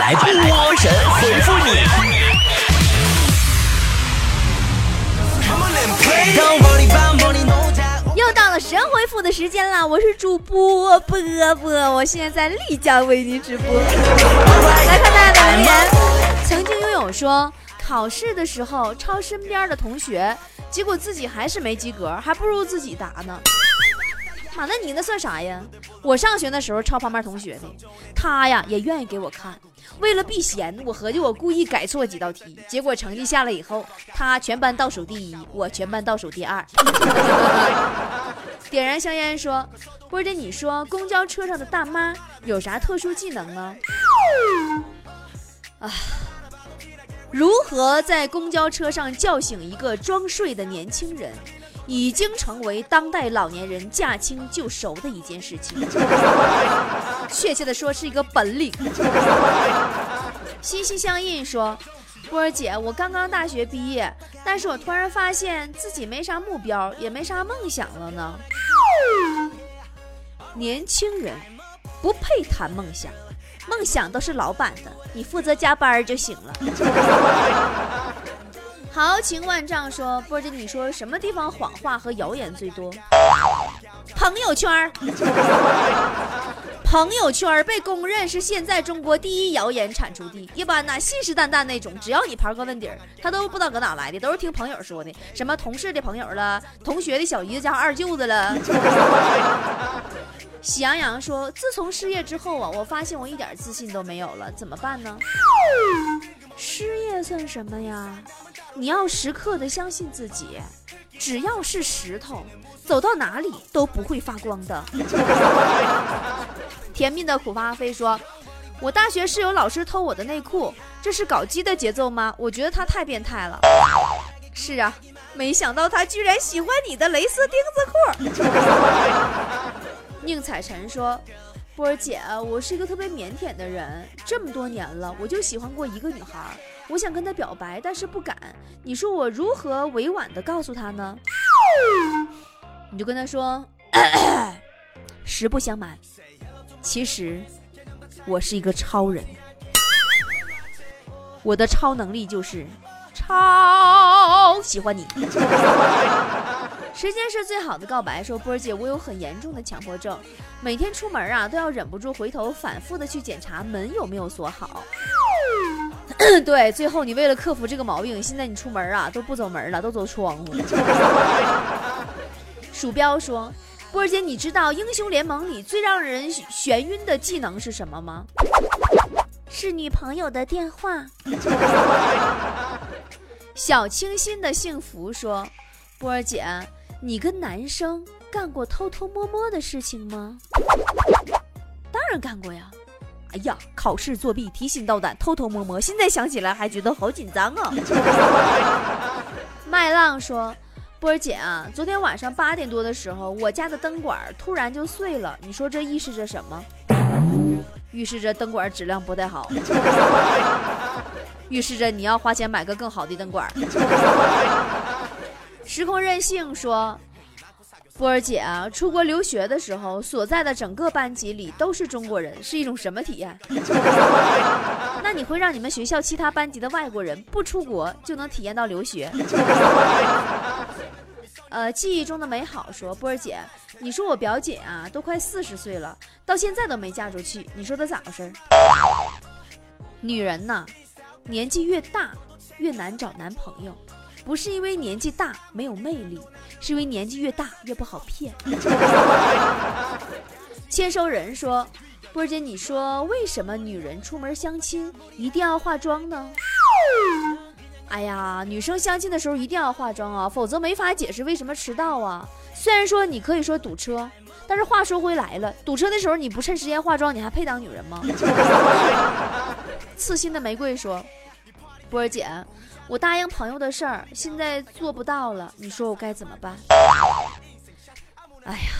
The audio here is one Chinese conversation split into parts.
来波神回复你。又到了神回复的时间了，我是主播波波，我现在在丽江为您直播。来看大家的留言，曾经拥有说，考试的时候抄身边的同学，结果自己还是没及格，还不如自己答呢。妈，那你那算啥呀？我上学的时候抄旁边同学的，他呀也愿意给我看。为了避嫌，我合计我故意改错几道题，结果成绩下来以后，他全班倒数第一，我全班倒数第二。点燃香烟说：“波姐，你说公交车上的大妈有啥特殊技能呢？”啊，如何在公交车上叫醒一个装睡的年轻人？已经成为当代老年人驾轻就熟的一件事情，确切的说是一个本领。心心相印说：“波儿姐，我刚刚大学毕业，但是我突然发现自己没啥目标，也没啥梦想了呢。年轻人不配谈梦想，梦想都是老板的，你负责加班就行了。”豪情万丈说：“波姐，你说什么地方谎话和谣言最多？朋友圈儿，朋友圈被公认是现在中国第一谣言产出地。一般呢，信誓旦旦那种，只要你刨个问底儿，他都不知道搁哪来的，都是听朋友说的。什么同事的朋友了，同学的小姨子加二舅子了。”喜羊羊说：“自从失业之后啊，我发现我一点自信都没有了，怎么办呢？失业算什么呀？”你要时刻的相信自己，只要是石头，走到哪里都不会发光的。甜蜜的苦发飞说：“我大学室友老师偷我的内裤，这是搞基的节奏吗？我觉得他太变态了。”是啊，没想到他居然喜欢你的蕾丝钉子裤。宁采臣说。波儿姐，我是一个特别腼腆的人，这么多年了，我就喜欢过一个女孩，我想跟她表白，但是不敢。你说我如何委婉的告诉她呢？你就跟她说，实不相瞒，其实我是一个超人，我的超能力就是超喜欢你。时间是最好的告白。说波儿姐，我有很严重的强迫症，每天出门啊都要忍不住回头反复的去检查门有没有锁好。对，最后你为了克服这个毛病，现在你出门啊都不走门了，都走窗户。鼠标说，波儿姐，你知道英雄联盟里最让人眩晕的技能是什么吗？是女朋友的电话。小清新的幸福说，波儿姐。你跟男生干过偷偷摸摸的事情吗？当然干过呀！哎呀，考试作弊、提心吊胆、偷偷摸摸，现在想起来还觉得好紧张啊！麦浪说：“波儿姐啊，昨天晚上八点多的时候，我家的灯管突然就碎了，你说这预示着什么？预示着灯管质量不太好，预示着你要花钱买个更好的灯管。”时空任性说：“波儿姐啊，出国留学的时候，所在的整个班级里都是中国人，是一种什么体验？那你会让你们学校其他班级的外国人不出国就能体验到留学？”呃，记忆中的美好说：“波儿姐，你说我表姐啊，都快四十岁了，到现在都没嫁出去，你说她咋回事？女人呐，年纪越大越难找男朋友。”不是因为年纪大没有魅力，是因为年纪越大越不好骗。签收人说：“波儿姐，你说为什么女人出门相亲一定要化妆呢？”哎呀，女生相亲的时候一定要化妆啊，否则没法解释为什么迟到啊。虽然说你可以说堵车，但是话说回来了，堵车的时候你不趁时间化妆，你还配当女人吗？刺心的玫瑰说：“波儿姐。”我答应朋友的事儿，现在做不到了，你说我该怎么办？哎呀，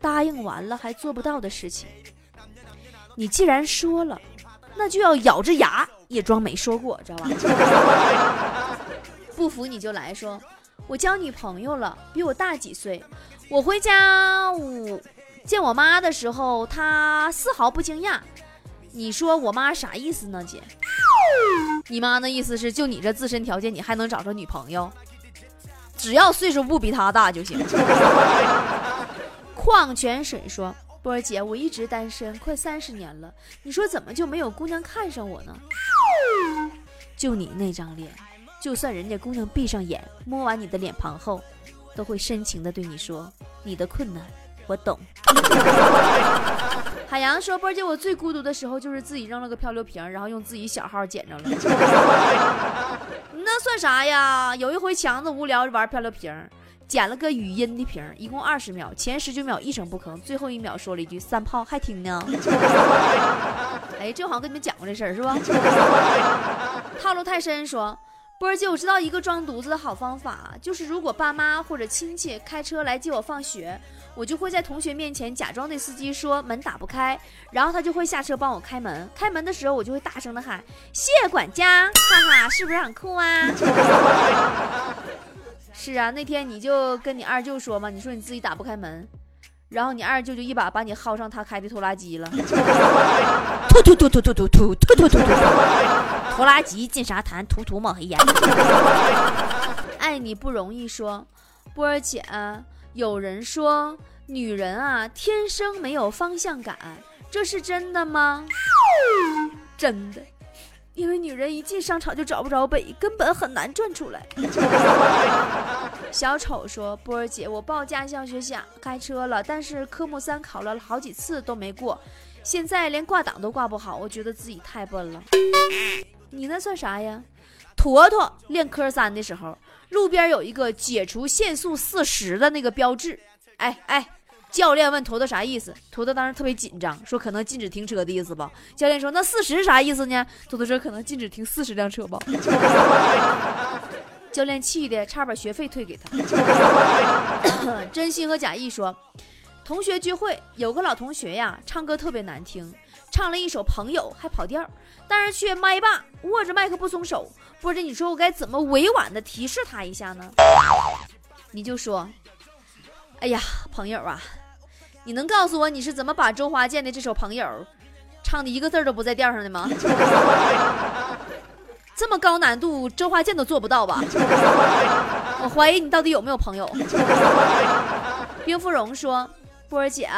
答应完了还做不到的事情，你既然说了，那就要咬着牙也装没说过，知道吧？不服你就来说，我交女朋友了，比我大几岁。我回家我见我妈的时候，她丝毫不惊讶。你说我妈啥意思呢，姐？你妈那意思是，就你这自身条件，你还能找着女朋友？只要岁数不比她大就行。矿泉水说：“波儿姐，我一直单身快三十年了，你说怎么就没有姑娘看上我呢？就你那张脸，就算人家姑娘闭上眼，摸完你的脸庞后，都会深情的对你说：你的困难我懂。”海洋说：“波姐，我最孤独的时候就是自己扔了个漂流瓶，然后用自己小号捡着了。那算啥呀？有一回强子无聊玩漂流瓶，捡了个语音的瓶，一共二十秒，前十九秒一声不吭，最后一秒说了一句‘三炮还听呢’。哎，这好像跟你们讲过这事儿是吧？套路太深说。”波儿姐，我知道一个装犊子的好方法，就是如果爸妈或者亲戚开车来接我放学，我就会在同学面前假装对司机说门打不开，然后他就会下车帮我开门。开门的时候，我就会大声的喊谢管家，哈哈，是不是很酷啊？是啊，那天你就跟你二舅说嘛，你说你自己打不开门。然后你二舅就一把把你薅上他开的拖拉机了，突突突突突突突突突突突，拖拉机进沙滩，涂涂冒黑烟。爱 你不容易说，波儿姐，有人说女人啊天生没有方向感，这是真的吗？真的。因为女人一进商场就找不着北，根本很难转出来。小丑说：“波儿姐，我报驾校学校开车了，但是科目三考了好几次都没过，现在连挂档都挂不好，我觉得自己太笨了。你那算啥呀？坨坨练科三的时候，路边有一个解除限速四十的那个标志，哎哎。”教练问坨坨啥意思？坨坨当时特别紧张，说可能禁止停车的意思吧。教练说那四十啥意思呢？坨坨说可能禁止停四十辆车吧。教练气的差点把学费退给他。真心和假意说，同学聚会有个老同学呀，唱歌特别难听，唱了一首《朋友》还跑调，但是却麦霸握着麦克不松手。波姐，你说我该怎么委婉的提示他一下呢？你就说，哎呀，朋友啊。你能告诉我你是怎么把周华健的这首《朋友》唱的一个字都不在调上的吗？这么高难度，周华健都做不到吧？我怀疑你到底有没有朋友。冰芙蓉说：“波儿姐，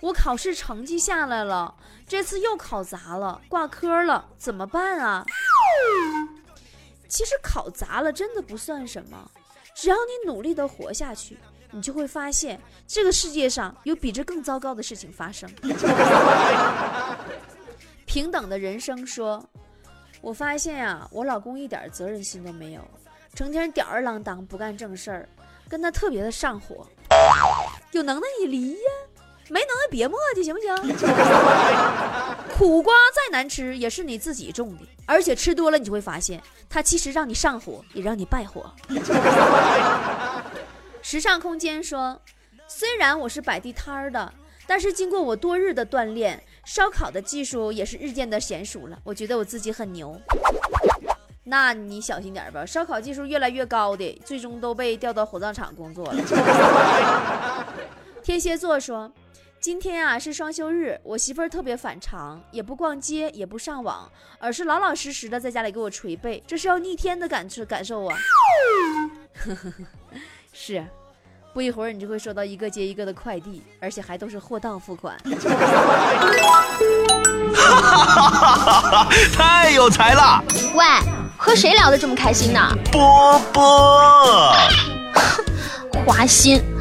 我考试成绩下来了，这次又考砸了，挂科了，怎么办啊？”其实考砸了真的不算什么，只要你努力的活下去。你就会发现，这个世界上有比这更糟糕的事情发生。平等的人生说：“我发现呀，我老公一点责任心都没有，成天吊儿郎当，不干正事儿，跟他特别的上火。有能耐你离呀，没能耐别磨叽，行不行？苦瓜再难吃，也是你自己种的，而且吃多了，你就会发现，它其实让你上火，也让你败火。”时尚空间说：“虽然我是摆地摊儿的，但是经过我多日的锻炼，烧烤的技术也是日渐的娴熟了。我觉得我自己很牛。那你小心点吧，烧烤技术越来越高的，最终都被调到火葬场工作了。”天蝎座说：“今天啊是双休日，我媳妇儿特别反常，也不逛街，也不上网，而是老老实实的在家里给我捶背，这是要逆天的感受感受啊。”呵呵呵。是，不一会儿你就会收到一个接一个的快递，而且还都是货到付款。哈哈哈哈太有才了！喂，和谁聊得这么开心呢？波波，花心，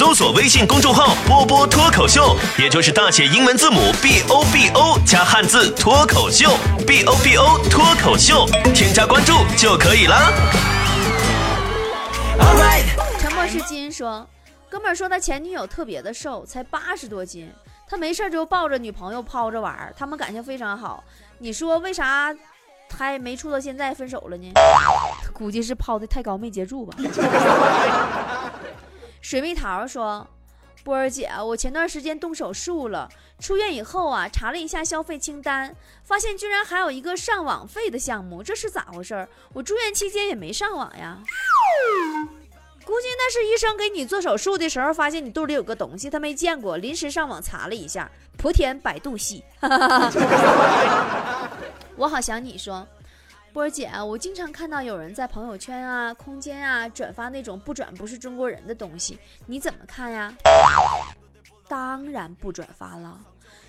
搜索微信公众号“波波脱口秀”，也就是大写英文字母 B O B O 加汉字“脱口秀 ”，B O B O 脱口秀，添加关注就可以了。沉默是金说，哥们儿说他前女友特别的瘦，才八十多斤，他没事就抱着女朋友抛着玩儿，他们感情非常好。你说为啥还没处到现在分手了呢？估计是抛的太高没接住吧。水蜜桃说：“波儿姐，我前段时间动手术了，出院以后啊，查了一下消费清单，发现居然还有一个上网费的项目，这是咋回事？我住院期间也没上网呀。”估计那是医生给你做手术的时候，发现你肚里有个东西，他没见过，临时上网查了一下，莆田百度系。我好想你说，波儿姐，我经常看到有人在朋友圈啊、空间啊转发那种不转不是中国人的东西，你怎么看呀？当然不转发了，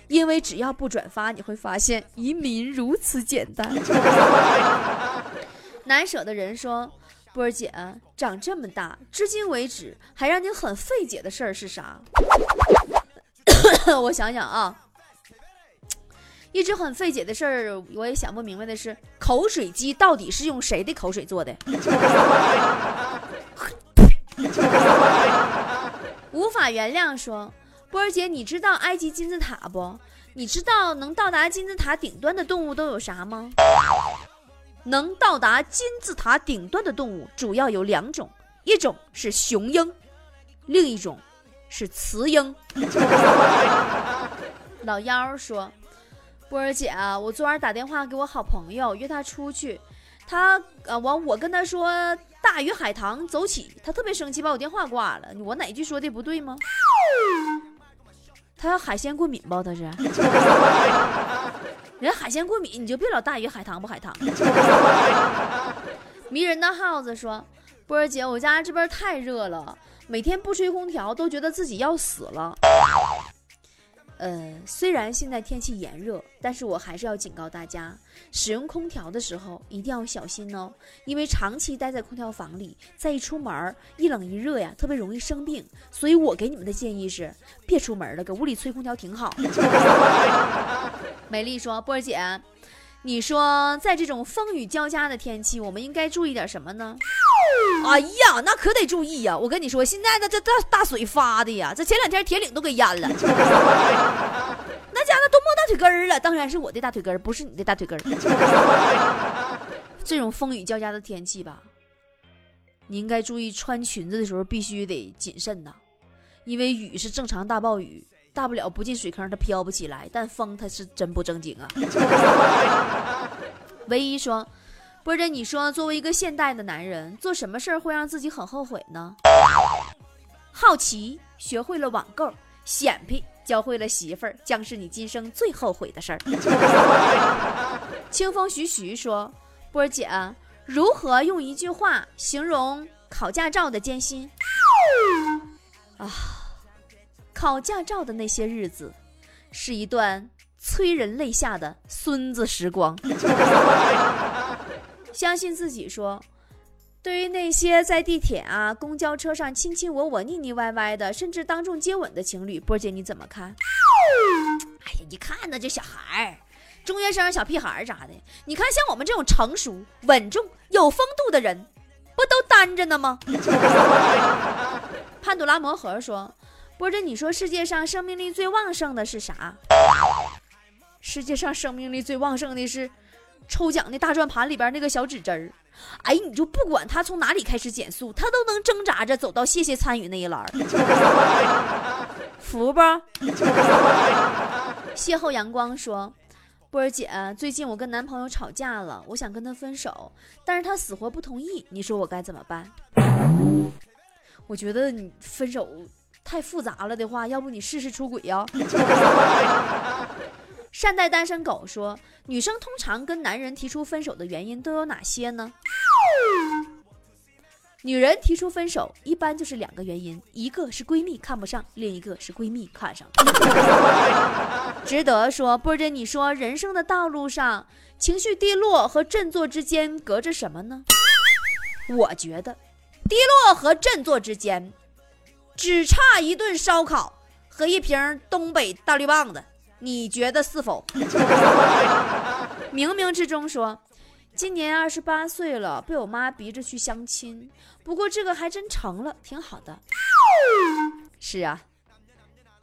因为只要不转发，你会发现移民如此简单。难舍的人说。波儿姐，长这么大，至今为止还让你很费解的事儿是啥？我想想啊，一直很费解的事儿，我也想不明白的是，口水鸡到底是用谁的口水做的？无法原谅说，波儿姐，你知道埃及金字塔不？你知道能到达金字塔顶端的动物都有啥吗？能到达金字塔顶端的动物主要有两种，一种是雄鹰，另一种是雌鹰。老妖说：“波儿姐，我昨晚打电话给我好朋友约他出去，他呃完我跟他说大鱼海棠走起，他特别生气，把我电话挂了。我哪句说的不对吗？他要海鲜过敏吧？他是。”人海鲜过敏，你就别老大鱼海棠不海棠。迷人的耗子说：“波儿姐，我家这边太热了，每天不吹空调都觉得自己要死了。”呃，虽然现在天气炎热，但是我还是要警告大家，使用空调的时候一定要小心哦，因为长期待在空调房里，再一出门一冷一热呀，特别容易生病。所以我给你们的建议是，别出门了，搁屋里吹空调挺好。美丽说：“波儿姐，你说在这种风雨交加的天气，我们应该注意点什么呢？”哎呀，那可得注意呀！我跟你说，现在那这大大水发的呀，这前两天铁岭都给淹了，那家伙都没大腿根儿了。当然是我的大腿根儿，不是你的大腿根儿。这种风雨交加的天气吧，你应该注意穿裙子的时候必须得谨慎呐，因为雨是正常大暴雨，大不了不进水坑它飘不起来，但风它是真不正经啊。唯一说。波姐，你说作为一个现代的男人，做什么事儿会让自己很后悔呢？好奇学会了网购，显摆教会了媳妇儿，将是你今生最后悔的事儿。清风徐徐说：“波姐，如何用一句话形容考驾照的艰辛？”啊，考驾照的那些日子，是一段催人泪下的孙子时光。相信自己说，对于那些在地铁啊、公交车上亲亲我我、腻腻歪歪的，甚至当众接吻的情侣，波姐你怎么看？哎呀，一看呢，这小孩儿、中学生、小屁孩儿啥的，你看像我们这种成熟、稳重、有风度的人，不都单着呢吗？潘朵拉魔盒说：“波姐，你说世界上生命力最旺盛的是啥？世界上生命力最旺盛的是。”抽奖的大转盘里边那个小指针儿，哎，你就不管他从哪里开始减速，他都能挣扎着走到谢谢参与那一栏服不？邂逅阳光说：“波儿姐，最近我跟男朋友吵架了，我想跟他分手，但是他死活不同意，你说我该怎么办？”我觉得你分手太复杂了的话，要不你试试出轨呀？善待单身狗说：“女生通常跟男人提出分手的原因都有哪些呢？”女人提出分手一般就是两个原因，一个是闺蜜看不上，另一个是闺蜜看上了。值得说，波姐，你说人生的道路上，情绪低落和振作之间隔着什么呢？我觉得，低落和振作之间，只差一顿烧烤和一瓶东北大绿棒子。你觉得是否？冥冥之中说，今年二十八岁了，被我妈逼着去相亲，不过这个还真成了，挺好的。是啊，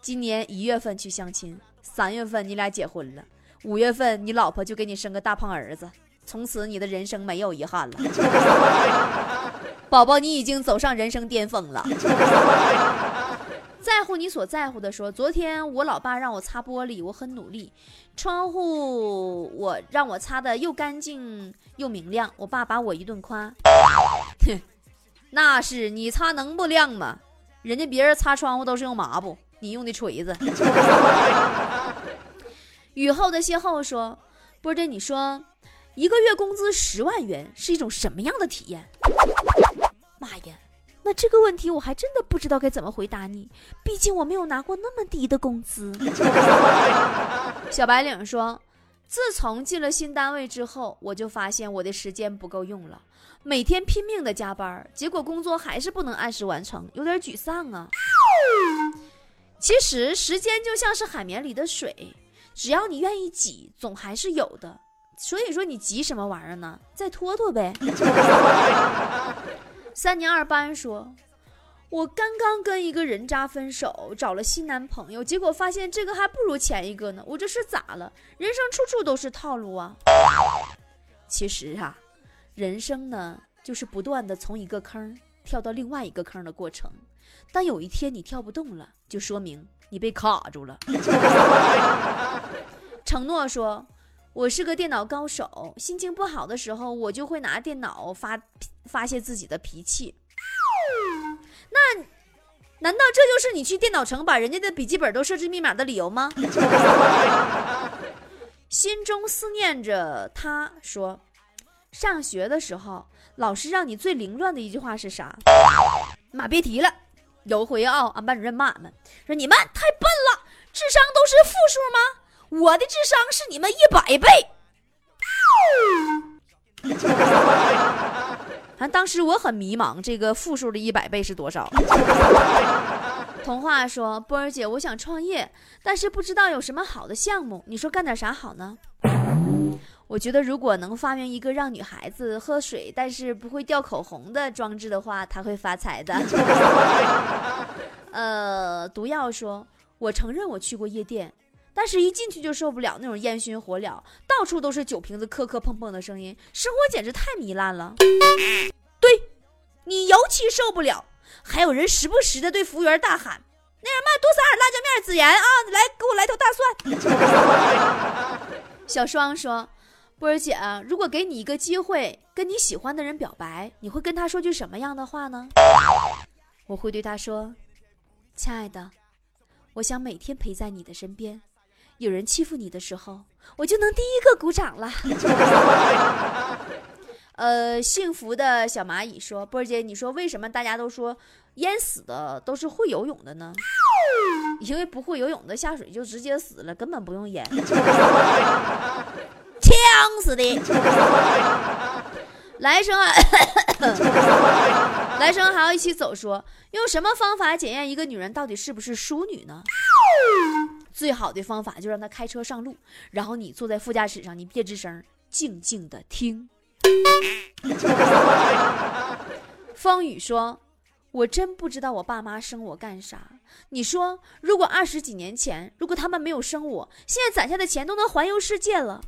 今年一月份去相亲，三月份你俩结婚了，五月份你老婆就给你生个大胖儿子，从此你的人生没有遗憾了，宝宝，你已经走上人生巅峰了。在乎你所在乎的说，昨天我老爸让我擦玻璃，我很努力，窗户我让我擦的又干净又明亮，我爸把我一顿夸，哼，那是你擦能不亮吗？人家别人擦窗户都是用抹布，你用的锤子。雨后的邂逅说，波姐，你说一个月工资十万元是一种什么样的体验？妈呀！那这个问题我还真的不知道该怎么回答你，毕竟我没有拿过那么低的工资。小白领说：“自从进了新单位之后，我就发现我的时间不够用了，每天拼命的加班，结果工作还是不能按时完成，有点沮丧啊。”其实时间就像是海绵里的水，只要你愿意挤，总还是有的。所以说你急什么玩意儿呢？再拖拖呗。三年二班说：“我刚刚跟一个人渣分手，找了新男朋友，结果发现这个还不如前一个呢。我这是咋了？人生处处都是套路啊！其实啊，人生呢，就是不断的从一个坑跳到另外一个坑的过程。当有一天你跳不动了，就说明你被卡住了。”承诺说。我是个电脑高手，心情不好的时候，我就会拿电脑发发泄自己的脾气。那难道这就是你去电脑城把人家的笔记本都设置密码的理由吗？心中思念着他说，上学的时候，老师让你最凌乱的一句话是啥？妈，别提了。有回啊，俺班主任骂俺们说你们太笨了，智商都是负数吗？我的智商是你们一百倍。反当时我很迷茫，这个负数的一百倍是多少？童话说：“波儿姐，我想创业，但是不知道有什么好的项目，你说干点啥好呢？”我觉得如果能发明一个让女孩子喝水但是不会掉口红的装置的话，她会发财的。呃，毒药说：“我承认我去过夜店。”但是，一进去就受不了那种烟熏火燎，到处都是酒瓶子磕磕碰碰的声音，生活简直太糜烂了。对，你尤其受不了，还有人时不时的对服务员大喊：“那什么，多撒点辣椒面、孜然啊，来给我来头大蒜。” 小双说：“波儿姐，如果给你一个机会跟你喜欢的人表白，你会跟他说句什么样的话呢？”我会对他说：“亲爱的，我想每天陪在你的身边。”有人欺负你的时候，我就能第一个鼓掌了。呃，幸福的小蚂蚁说：“波儿姐，你说为什么大家都说淹死的都是会游泳的呢？因为不会游泳的下水就直接死了，根本不用淹，呛死的。来生啊，来生还要一起走。说用什么方法检验一个女人到底是不是淑女呢？”最好的方法就让他开车上路，然后你坐在副驾驶上，你别吱声，静静的听。方宇说：“我真不知道我爸妈生我干啥。你说，如果二十几年前，如果他们没有生我，现在攒下的钱都能环游世界了。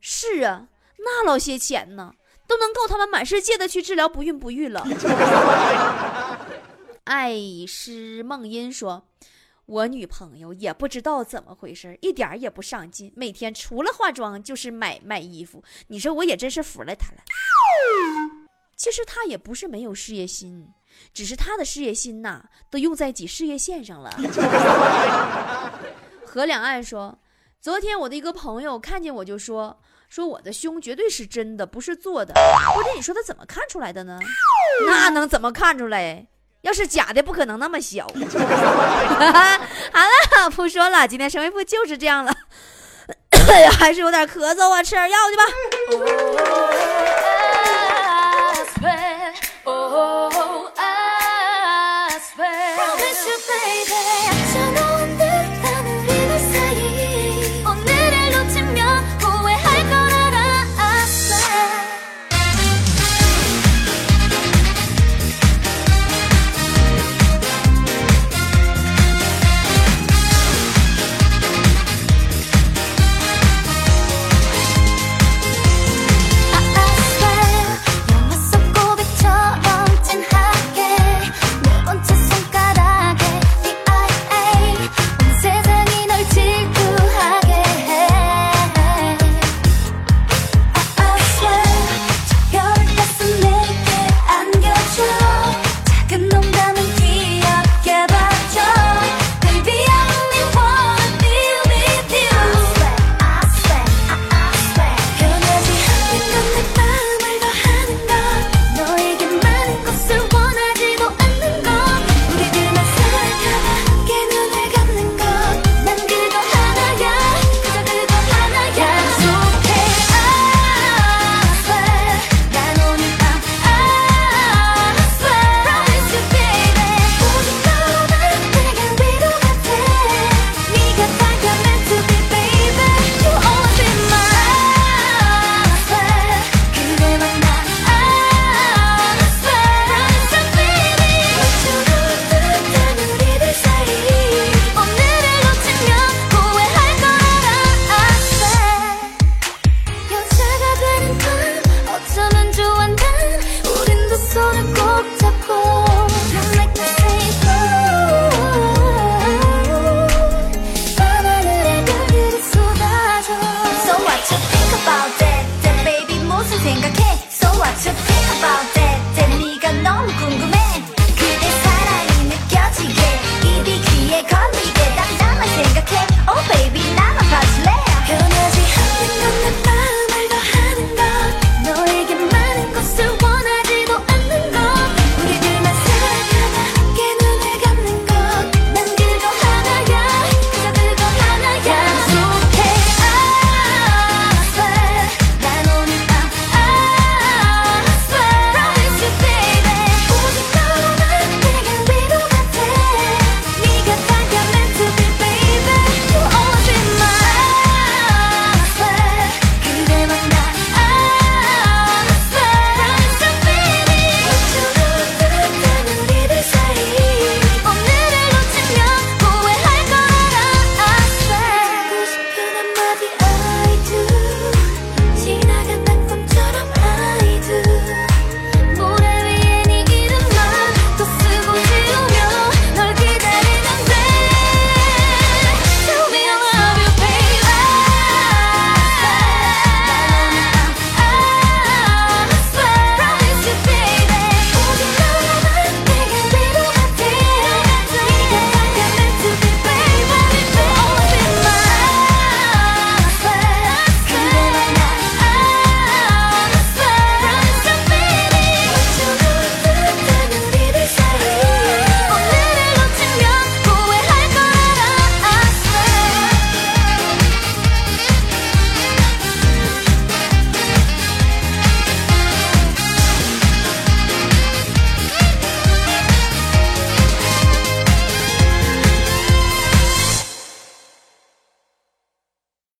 是啊，那老些钱呢，都能够他们满世界的去治疗不孕不育了。”爱诗梦音说。我女朋友也不知道怎么回事，一点也不上进，每天除了化妆就是买卖衣服。你说我也真是服了她了。其实她也不是没有事业心，只是她的事业心呐，都用在挤事业线上了。河两岸说，昨天我的一个朋友看见我就说，说我的胸绝对是真的，不是做的。不是你说他怎么看出来的呢？那能怎么看出来？要是假的，不可能那么小。好了，不说了，今天神回复就是这样了。还是有点咳嗽啊，吃点药去吧。